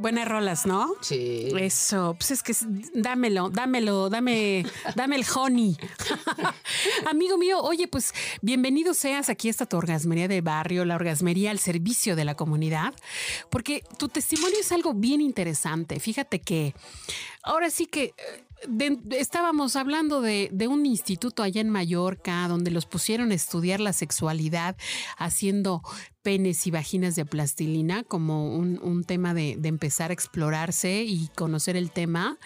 Buenas rolas, ¿no? Sí. Eso, pues es que dámelo, dámelo, dame, dame el honey. Amigo mío, oye, pues bienvenido seas aquí a esta tu orgasmería de barrio, la orgasmería al servicio de la comunidad, porque tu testimonio es algo bien interesante. Fíjate que ahora sí que eh, de- estábamos hablando de, de un instituto allá en Mallorca donde los pusieron a estudiar la sexualidad haciendo penes y vaginas de plastilina como un, un tema de, de empezar a explorarse y conocer el tema,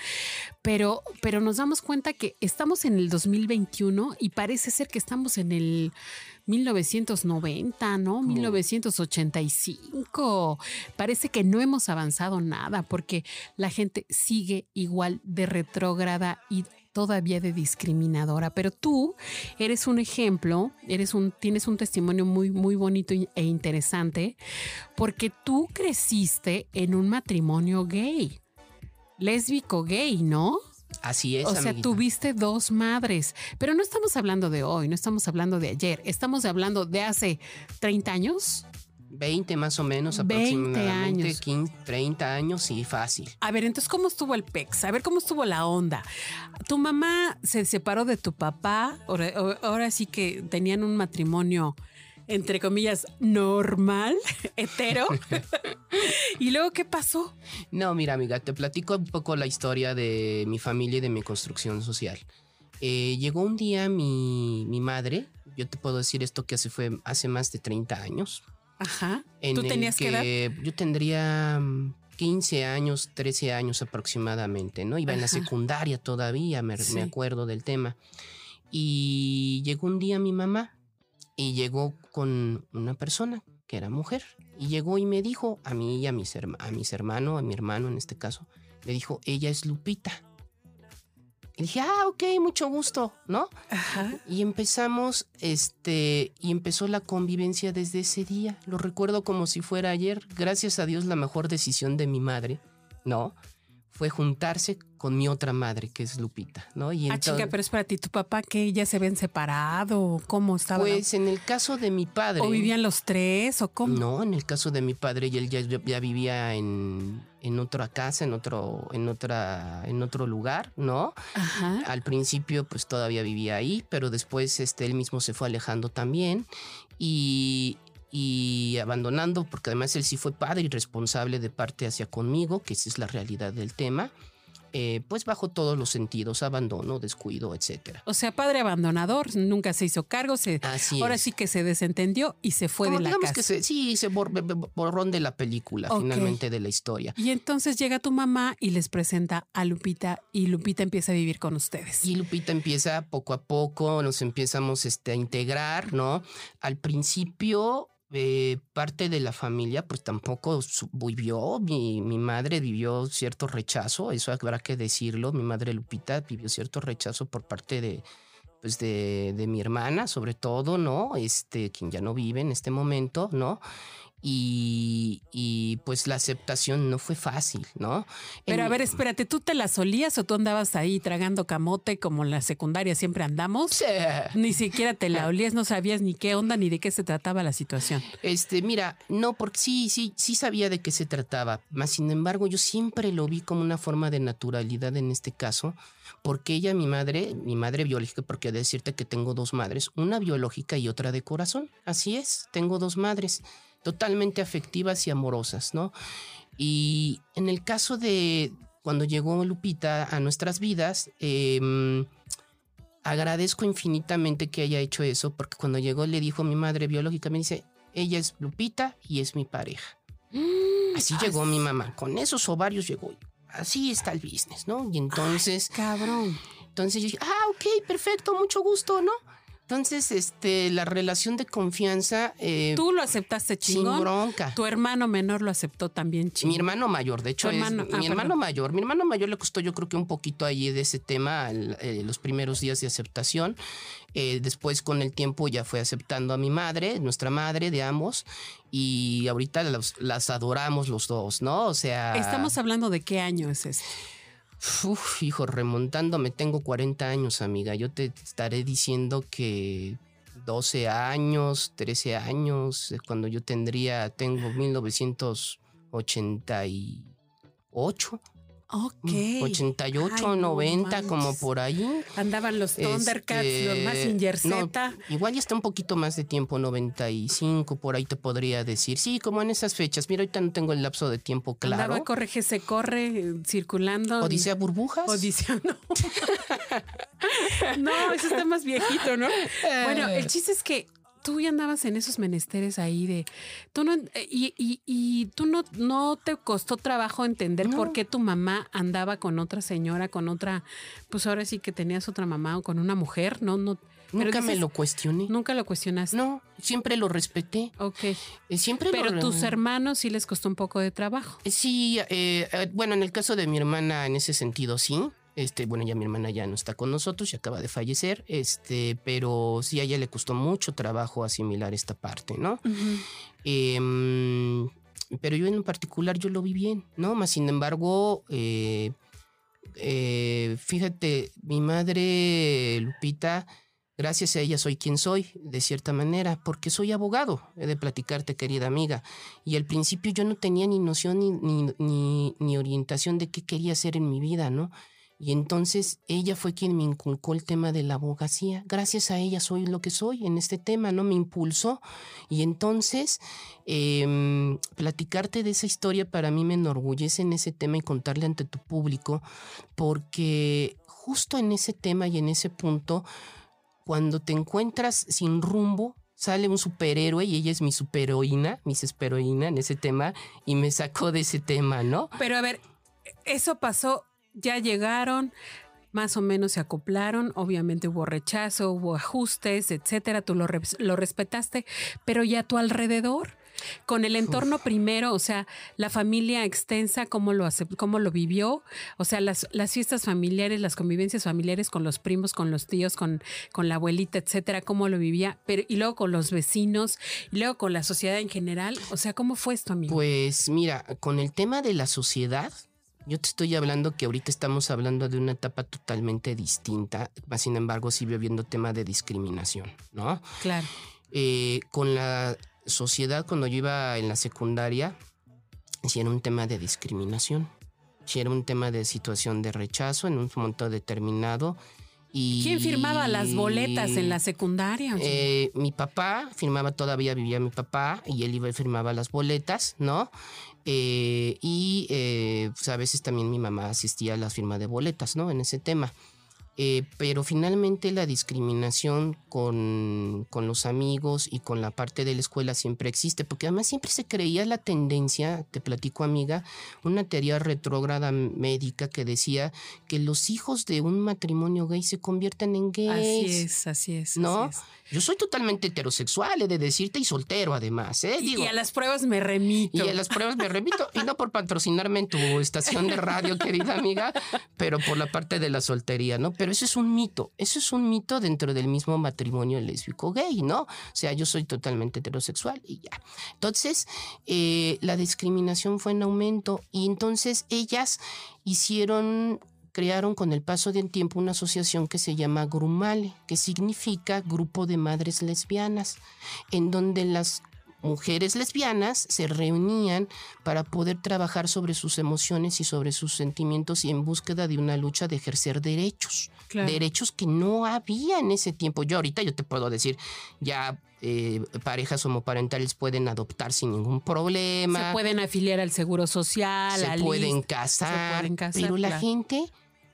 pero, pero nos damos cuenta que estamos en el 2021 y parece ser que estamos en el 1990, ¿no? 1985. Parece que no hemos avanzado nada porque la gente sigue igual de retrógrada y todavía de discriminadora, pero tú eres un ejemplo, eres un tienes un testimonio muy muy bonito e interesante porque tú creciste en un matrimonio gay. Lésbico gay, ¿no? Así es, O sea, amiguita. tuviste dos madres, pero no estamos hablando de hoy, no estamos hablando de ayer, estamos hablando de hace 30 años. 20 más o menos 20 aproximadamente. años. 15, 30 años, sí, fácil. A ver, entonces, ¿cómo estuvo el PEX? A ver, ¿cómo estuvo la onda? Tu mamá se separó de tu papá, ahora, ahora sí que tenían un matrimonio, entre comillas, normal, hetero. ¿Y luego qué pasó? No, mira, amiga, te platico un poco la historia de mi familia y de mi construcción social. Eh, llegó un día mi, mi madre, yo te puedo decir esto que hace, fue hace más de 30 años. Ajá. en ¿Tú tenías que edad? Yo tendría mm, 15 años, 13 años aproximadamente, ¿no? Iba en la secundaria todavía, me, Sí. me acuerdo del tema. Y llegó un día mi mamá y llegó con una persona que era mujer. Y llegó y me dijo a mí y a mis, herma- a mis hermanos, a mi hermano en este caso, le dijo, ella es Lupita. Y dije, ah, ok, mucho gusto, ¿no? Ajá. Y empezamos, este, y empezó la convivencia desde ese día. Lo recuerdo como si fuera ayer. Gracias a Dios, la mejor decisión de mi madre, ¿no? Fue juntarse con mi otra madre, que es Lupita, ¿no? Y Ah, entonces, chica, pero es para ti, tu papá que ya se ven separado, ¿cómo estaba? pues en el caso de mi padre. ¿O vivían los tres o cómo? No, en el caso de mi padre, y él ya, ya vivía en, en otra casa, en otro, en otra, en otro lugar, ¿no? Ajá. Al principio, pues todavía vivía ahí, pero después este, él mismo se fue alejando también y, y abandonando, porque además él sí fue padre y responsable de parte hacia conmigo, que esa es la realidad del tema. Eh, pues bajo todos los sentidos, abandono, descuido, etcétera. O sea, padre abandonador, nunca se hizo cargo, se, Así ahora es. sí que se desentendió y se fue Como de la digamos casa. que se- sí, se bor- bor- borrón de la película, finalmente de la historia. Y entonces llega tu mamá y les presenta a Lupita y Lupita empieza a vivir con ustedes. Y Lupita empieza poco a poco, nos empezamos este, a integrar, ¿no? Al principio, parte de la familia, pues tampoco vivió, mi, mi madre vivió cierto rechazo, eso habrá que decirlo, mi madre Lupita vivió cierto rechazo por parte de, pues de, de mi hermana, sobre todo, ¿no? Este, quien ya no vive en este momento, ¿no? Y, y, pues la aceptación no fue fácil, ¿no? Pero a ver, espérate, ¿tú te la solías o tú andabas ahí tragando camote como en la secundaria siempre andamos? Sí. Ni siquiera te la olías, no sabías ni qué onda ni de qué se trataba la situación. Este, mira, no, porque sí, sí, sí sabía de qué se trataba. Más sin embargo, yo siempre lo vi como una forma de naturalidad en este caso, porque ella, mi madre, mi madre biológica, porque decirte que tengo dos madres, una biológica y otra de corazón. Así es, tengo dos madres totalmente afectivas y amorosas, ¿no? Y en el caso de cuando llegó Lupita a nuestras vidas, em, agradezco infinitamente que haya hecho eso, porque cuando llegó le dijo a mi madre biológica, me dice, ella es Lupita y es mi pareja. Así llegó mi mamá, con esos ovarios llegó. Así está el business, ¿no? Y entonces, Cabrón. entonces yo dije, ah, ok, perfecto, mucho gusto, ¿no? Entonces, este, la relación de confianza. eh, Tú lo aceptaste sin chingón. bronca. Tu hermano menor lo aceptó también chingón. Mi hermano mayor, de hecho, es- ah, mi hermano perdón. mayor. Mi hermano mayor le costó, yo creo que un poquito ahí de ese tema, el- eh, los primeros días de aceptación. Eh, después, con el tiempo, ya fue aceptando a mi madre, nuestra madre de ambos, y ahorita los- las adoramos los dos, ¿no? O sea. Estamos hablando de qué año es este. Uf, hijo, remontándome, tengo 40 años, amiga. Yo te estaré diciendo que 12 años, 13 años, eh, cuando yo tendría, tengo 1988, Ok. 88, Ay, no 90, como por ahí. Andaban los Thundercats, los Este, Mazinger no, Z. igual ya está un poquito más de tiempo, 95, por ahí te podría decir. Sí, como en esas fechas. Mira, ahorita no tengo el lapso de tiempo claro. Andaba corre que se corre eh, circulando. Odisea Burbujas. Odisea, no. no, eso está más viejito, ¿no? Bueno, el chiste es que tú ya andabas en esos menesteres ahí de. Tú no, eh, y, y- y tú no, no te costó trabajo entender No. por qué tu mamá andaba con otra señora, con otra. Pues ahora sí que tenías otra mamá o con una mujer, ¿no? no Nunca me lo cuestioné. Nunca lo cuestionaste. No, siempre lo respeté. Ok. Eh, Siempre Pero lo- tus hermanos sí les costó un poco de trabajo. Sí, eh, eh, bueno, en el caso de mi hermana, en ese sentido, sí. Este, bueno, ya mi hermana ya no está con nosotros, ya acaba de fallecer, este, pero sí a ella le costó mucho trabajo asimilar esta parte, ¿no? Em, pero yo en particular yo lo vi bien, ¿no? Más sin embargo, eh, eh, fíjate, mi madre Lupita, gracias a ella soy quien soy, de cierta manera, porque soy abogado, he de platicarte, querida amiga. Y al principio yo no tenía ni noción ni, ni, ni- ni orientación de qué quería hacer en mi vida, ¿no? Y entonces ella fue quien me inculcó el tema de la abogacía. Gracias a ella soy lo que soy en este tema, ¿no? Me impulsó. Y entonces, em, platicarte de esa historia para mí me enorgullece en ese tema y contarle ante tu público, porque justo en ese tema y en ese punto, cuando te encuentras sin rumbo, sale un superhéroe y ella es mi superheroína, mi superheroína en ese tema, y me sacó de ese tema, ¿no? Pero a ver, eso pasó, ya llegaron, más o menos se acoplaron, obviamente hubo rechazo, hubo ajustes, etcétera, tú lo, res- lo respetaste, pero ya a tu alrededor, con el entorno primero, o sea, la familia extensa, cómo lo, cómo lo vivió, o sea, las, las fiestas familiares, las convivencias familiares con los primos, con los tíos, con, con la abuelita, etcétera, cómo lo vivía, pero y luego con los vecinos, y luego con la sociedad en general, o sea, ¿cómo fue esto, amigo? Pues mira, con el tema de la sociedad, yo te estoy hablando que ahorita estamos hablando de una etapa totalmente distinta, más sin embargo sigue habiendo tema de discriminación, ¿no? claro. Eh, con la sociedad, cuando yo iba en la secundaria, sí era un tema de discriminación, sí era un tema de situación de rechazo en un momento determinado. Y ¿Quién firmaba las boletas en la secundaria? Eh, mi papá firmaba, todavía vivía mi papá, y él iba y firmaba las boletas, ¿no? Eh, y eh, pues a veces también mi mamá asistía a la firma de boletas, ¿no? En ese tema. Eh, pero finalmente la discriminación con, con los amigos y con la parte de la escuela siempre existe, porque además siempre se creía la tendencia, te platico amiga, una teoría retrógrada médica que decía que los hijos de un matrimonio gay se convierten en gays. Así es, así es. ¿No? así es. Yo soy totalmente heterosexual, he de decirte, y soltero además, ¿eh? Y- Digo, y a las pruebas me remito. y a las pruebas me remito, y no por patrocinarme en tu estación de radio, querida amiga, pero por la parte de la soltería, ¿no? Pero eso es un mito, eso es un mito dentro del mismo matrimonio lésbico gay, ¿no? O sea, yo soy totalmente heterosexual y ya. Entonces, eh, la discriminación fue en aumento y entonces ellas hicieron crearon con el paso del tiempo una asociación que se llama Grumale, que significa Grupo de Madres Lesbianas, en donde las mujeres lesbianas se reunían para poder trabajar sobre sus emociones y sobre sus sentimientos y en búsqueda de una lucha de ejercer derechos. Claro. Derechos que no había en ese tiempo. Yo ahorita yo te puedo decir, ya eh, parejas homoparentales pueden adoptar sin ningún problema Se pueden afiliar al Seguro Social, se pueden casar, pueden casar, pero la gente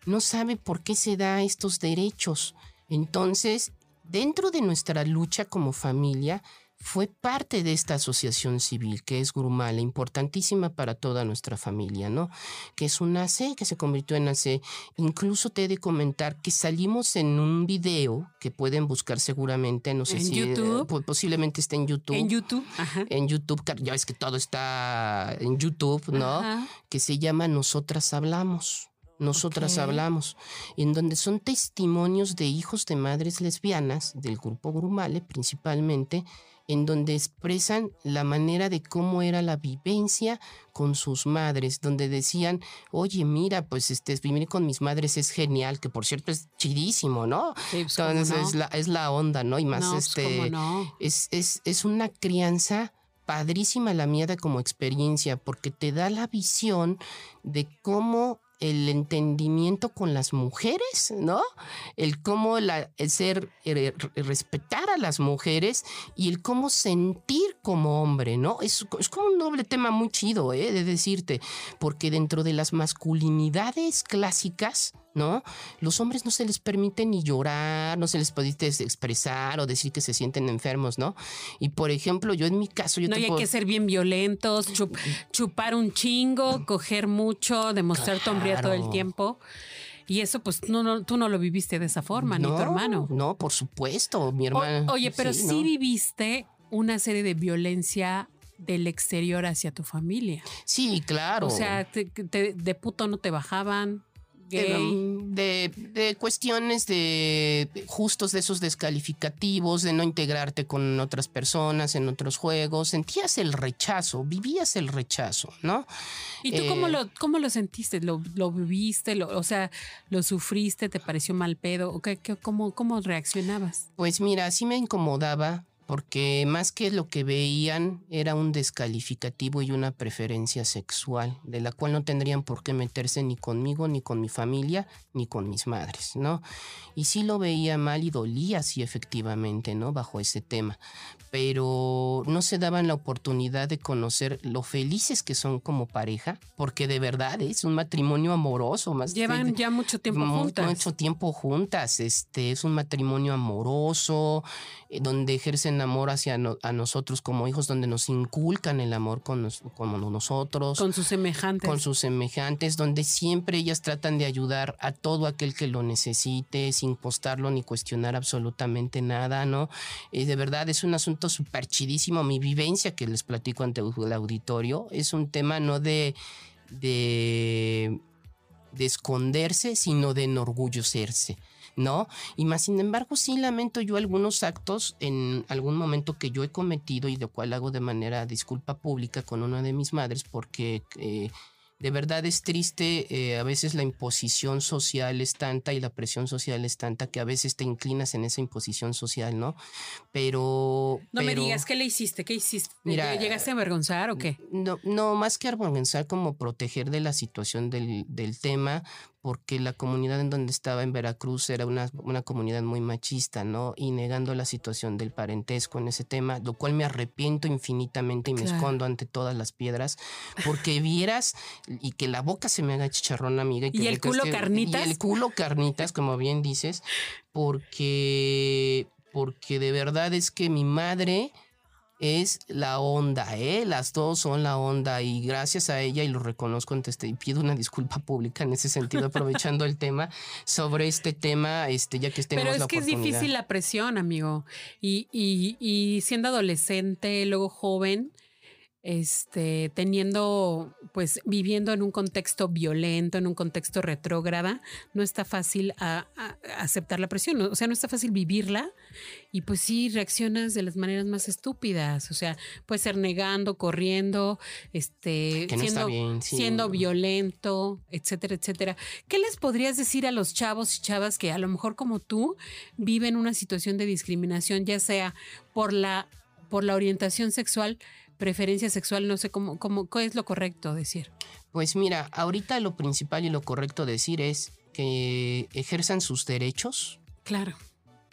no sabe por qué se da estos derechos. Entonces, dentro de nuestra lucha como familia, fue parte de esta asociación civil que es Grumala, importantísima para toda nuestra familia, ¿no? Que es una AC, que se convirtió en AC. Incluso te he de comentar que salimos en un video que pueden buscar seguramente, no sé ¿En si eh, YouTube? po- posiblemente esté en YouTube. En YouTube. Ajá. En YouTube, ya ves que todo está en YouTube, ¿no? Ajá. que se llama Nosotras Hablamos. Nosotras. Hablamos, en donde son testimonios de hijos de madres lesbianas, del grupo Grumale principalmente, en donde expresan la manera de cómo era la vivencia con sus madres, donde decían, oye, mira, pues este, vivir con mis madres es genial, que por cierto es chidísimo, ¿no? Sí, pues, ¿cómo Entonces no? es, la, es la onda, ¿no? Y más No, pues, este es, es, es una crianza padrísima la mía de como experiencia, porque te da la visión de cómo el entendimiento con las mujeres, ¿no? El cómo el ser, re- respetar a las mujeres y el cómo sentir como hombre, ¿no? Es, es como un doble tema muy chido, ¿eh? De decirte, porque dentro de las masculinidades clásicas, ¿no? Los hombres no se les permite ni llorar, no se les permite expresar o decir que se sienten enfermos, ¿no? Y por ejemplo, yo en mi caso, yo No, te y hay que ser bien violentos, chup- chupar un chingo, coger mucho, demostrar tu hombría todo el tiempo. Y eso, pues, no, no, tú no lo viviste de esa forma, ni tu hermano. No, por supuesto, mi O- hermana. oye, pero sí, ¿no? viviste una serie de violencia del exterior hacia tu familia. Sí, claro. O sea, te- te- de puto no te bajaban, gay. de, de cuestiones de justos de esos descalificativos, de no integrarte con otras personas en otros juegos, sentías el rechazo, vivías el rechazo, ¿no? ¿Y tú cómo, eh, lo, cómo lo sentiste? ¿Lo, lo viviste? Lo- o sea, ¿lo sufriste? ¿Te pareció mal pedo? ¿O qué, qué- cómo, ¿Cómo reaccionabas? Pues mira, sí me incomodaba porque más que lo que veían era un descalificativo y una preferencia sexual, de la cual no tendrían por qué meterse ni conmigo, ni con mi familia, ni con mis madres, ¿no? Y sí lo veía mal y dolía, sí, efectivamente, ¿no? Bajo ese tema. Pero no se daban la oportunidad de conocer lo felices que son como pareja, porque de verdad es un matrimonio amoroso, más Llevan de- ya mucho tiempo juntas. Mucho tiempo juntas. Este es un matrimonio amoroso, eh, donde ejercen amor hacia no- a nosotros como hijos, donde nos inculcan el amor con nos- como nosotros. Con sus semejantes. con sus semejantes, donde siempre ellas tratan de ayudar a todo aquel que lo necesite, sin postarlo ni cuestionar absolutamente nada, ¿no? Y de verdad es un asunto súper chidísimo. Mi vivencia que les platico ante el auditorio es un tema no de, de, de esconderse, sino de enorgullecerse. ¿No? Y más sin embargo, sí lamento yo algunos actos en algún momento que yo he cometido y de cual hago de manera disculpa pública con una de mis madres porque eh, de verdad es triste, eh, a veces la imposición social es tanta y la presión social es tanta que a veces te inclinas en esa imposición social, ¿no? Pero... no me digas, ¿qué le hiciste? ¿Qué hiciste? Mira, ¿Llegaste a avergonzar o qué? no, no, más que avergonzar, como proteger de la situación del, del tema, porque la comunidad en donde estaba en Veracruz era una, una comunidad muy machista, ¿no? Y negando la situación del parentesco en ese tema, lo cual me arrepiento infinitamente y me Claro. escondo ante todas las piedras, porque vieras y que la boca se me haga chicharrón, amiga. Y, que ¿Y el culo carnitas? Y el culo carnitas, como bien dices, porque, porque de verdad es que mi madre es la onda, ¿eh? Las dos son la onda y gracias a ella, y lo reconozco ante este, y pido una disculpa pública en ese sentido, aprovechando el tema, sobre este tema, este, ya que tenemos Pero es la que es difícil la presión, amigo. Y, y, y siendo adolescente, luego joven, este, teniendo, pues, viviendo en un contexto violento, en un contexto retrógrada, no está fácil a- a- aceptar la presión. O sea, no está fácil vivirla. Y pues sí, reaccionas de las maneras más estúpidas. O sea, puede ser negando, corriendo, este, no siendo, bien, sí. siendo violento, etcétera, etcétera. ¿Qué les podrías decir a los chavos y chavas que a lo mejor como tú viven una situación de discriminación, ya sea por la, por la orientación sexual, preferencia sexual, no sé cómo, cómo, qué es lo correcto decir? Pues mira, ahorita lo principal y lo correcto decir es que ejerzan sus derechos, Claro.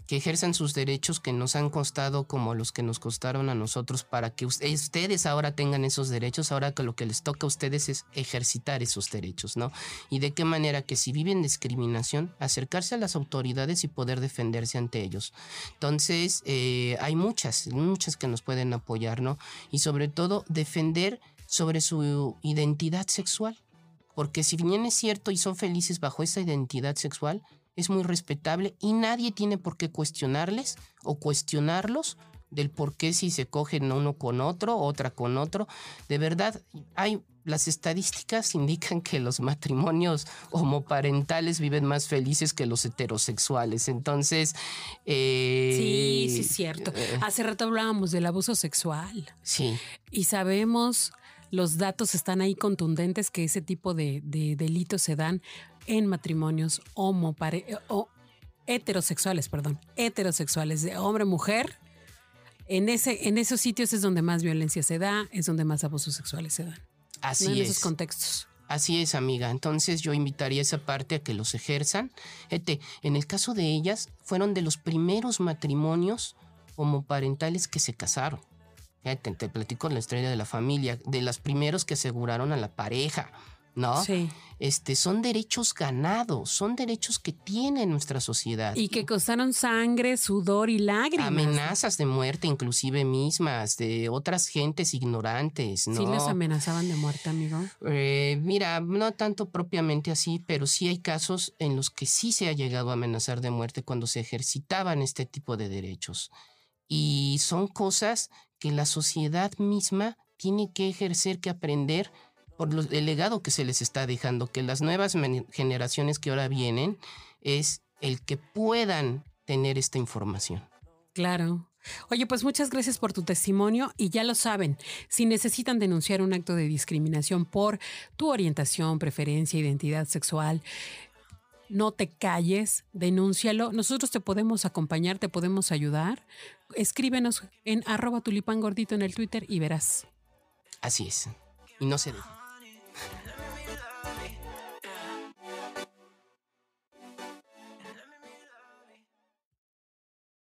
Que ejerzan sus derechos que nos han costado como los que nos costaron a nosotros para que ustedes ahora tengan esos derechos, ahora que lo que les toca a ustedes es ejercitar esos derechos, ¿no? Y de qué manera que si viven discriminación, acercarse a las autoridades y poder defenderse ante ellos. Entonces, eh, hay muchas, muchas que nos pueden apoyar, ¿no? Y sobre todo, defender sobre su identidad sexual. Porque si bien es cierto y son felices bajo esa identidad sexual, es muy respetable y nadie tiene por qué cuestionarles o cuestionarlos del por qué si se cogen uno con otro, otra con otro. De verdad, hay las estadísticas indican que los matrimonios homoparentales viven más felices que los heterosexuales. Entonces, eh, sí, sí es cierto. Eh, Hace rato hablábamos del abuso sexual. Sí. Y sabemos los datos están ahí contundentes que ese tipo de, delitos se dan en matrimonios homo, o heterosexuales, perdón, heterosexuales de hombre-mujer. En, ese, en esos sitios es donde más violencia se da, es donde más abusos sexuales se dan. Así es. En esos contextos. Así es, amiga. Entonces yo invitaría a esa parte a que los ejerzan. en el caso de ellas, fueron de los primeros matrimonios homoparentales que se casaron. Te, te, platico la estrella de la familia, de las primeros que aseguraron a la pareja, ¿no? Sí. Este, son derechos ganados, son derechos que tiene nuestra sociedad. Y que costaron sangre, sudor y lágrimas. Amenazas de muerte, inclusive mismas, de otras gentes ignorantes, ¿no? ¿Sí les amenazaban de muerte, amigo? Eh, mira, no tanto propiamente así, pero sí hay casos en los que sí se ha llegado a amenazar de muerte cuando se ejercitaban este tipo de derechos. Y son cosas que la sociedad misma tiene que ejercer, que aprender por el legado que se les está dejando, que las nuevas generaciones que ahora vienen es el que puedan tener esta información. Claro. Oye, pues muchas gracias por tu testimonio y ya lo saben, si necesitan denunciar un acto de discriminación por tu orientación, preferencia, identidad sexual, no te calles, denúncialo. Nosotros te podemos acompañar, te podemos ayudar. Escríbenos en arroba tulipán gordito en el Twitter y verás. Así es. Y no se deje.